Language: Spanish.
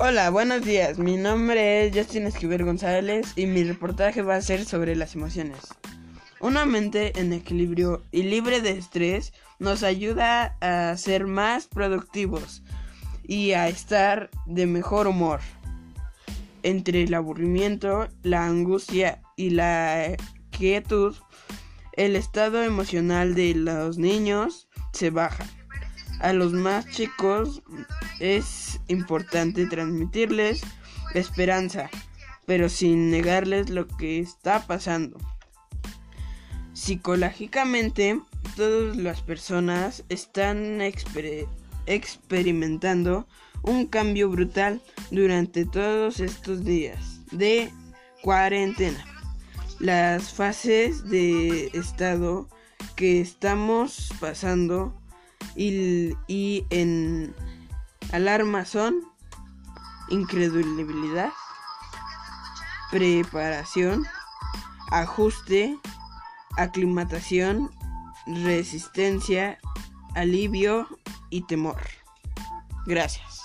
Hola, buenos días. Mi nombre es Justin Esquivel González y mi reportaje va a ser sobre las emociones. Una mente en equilibrio y libre de estrés nos ayuda a ser más productivos y a estar de mejor humor. Entre el aburrimiento, la angustia y la quietud, el estado emocional de los niños se baja. A los más chicos es importante transmitirles esperanza, pero sin negarles lo que está pasando. Psicológicamente, todas las personas están experimentando un cambio brutal durante todos estos días de cuarentena. Las fases de estado que estamos pasando y, y en alarma son incredulidad, preparación, ajuste, aclimatación, resistencia, alivio y temor. Gracias.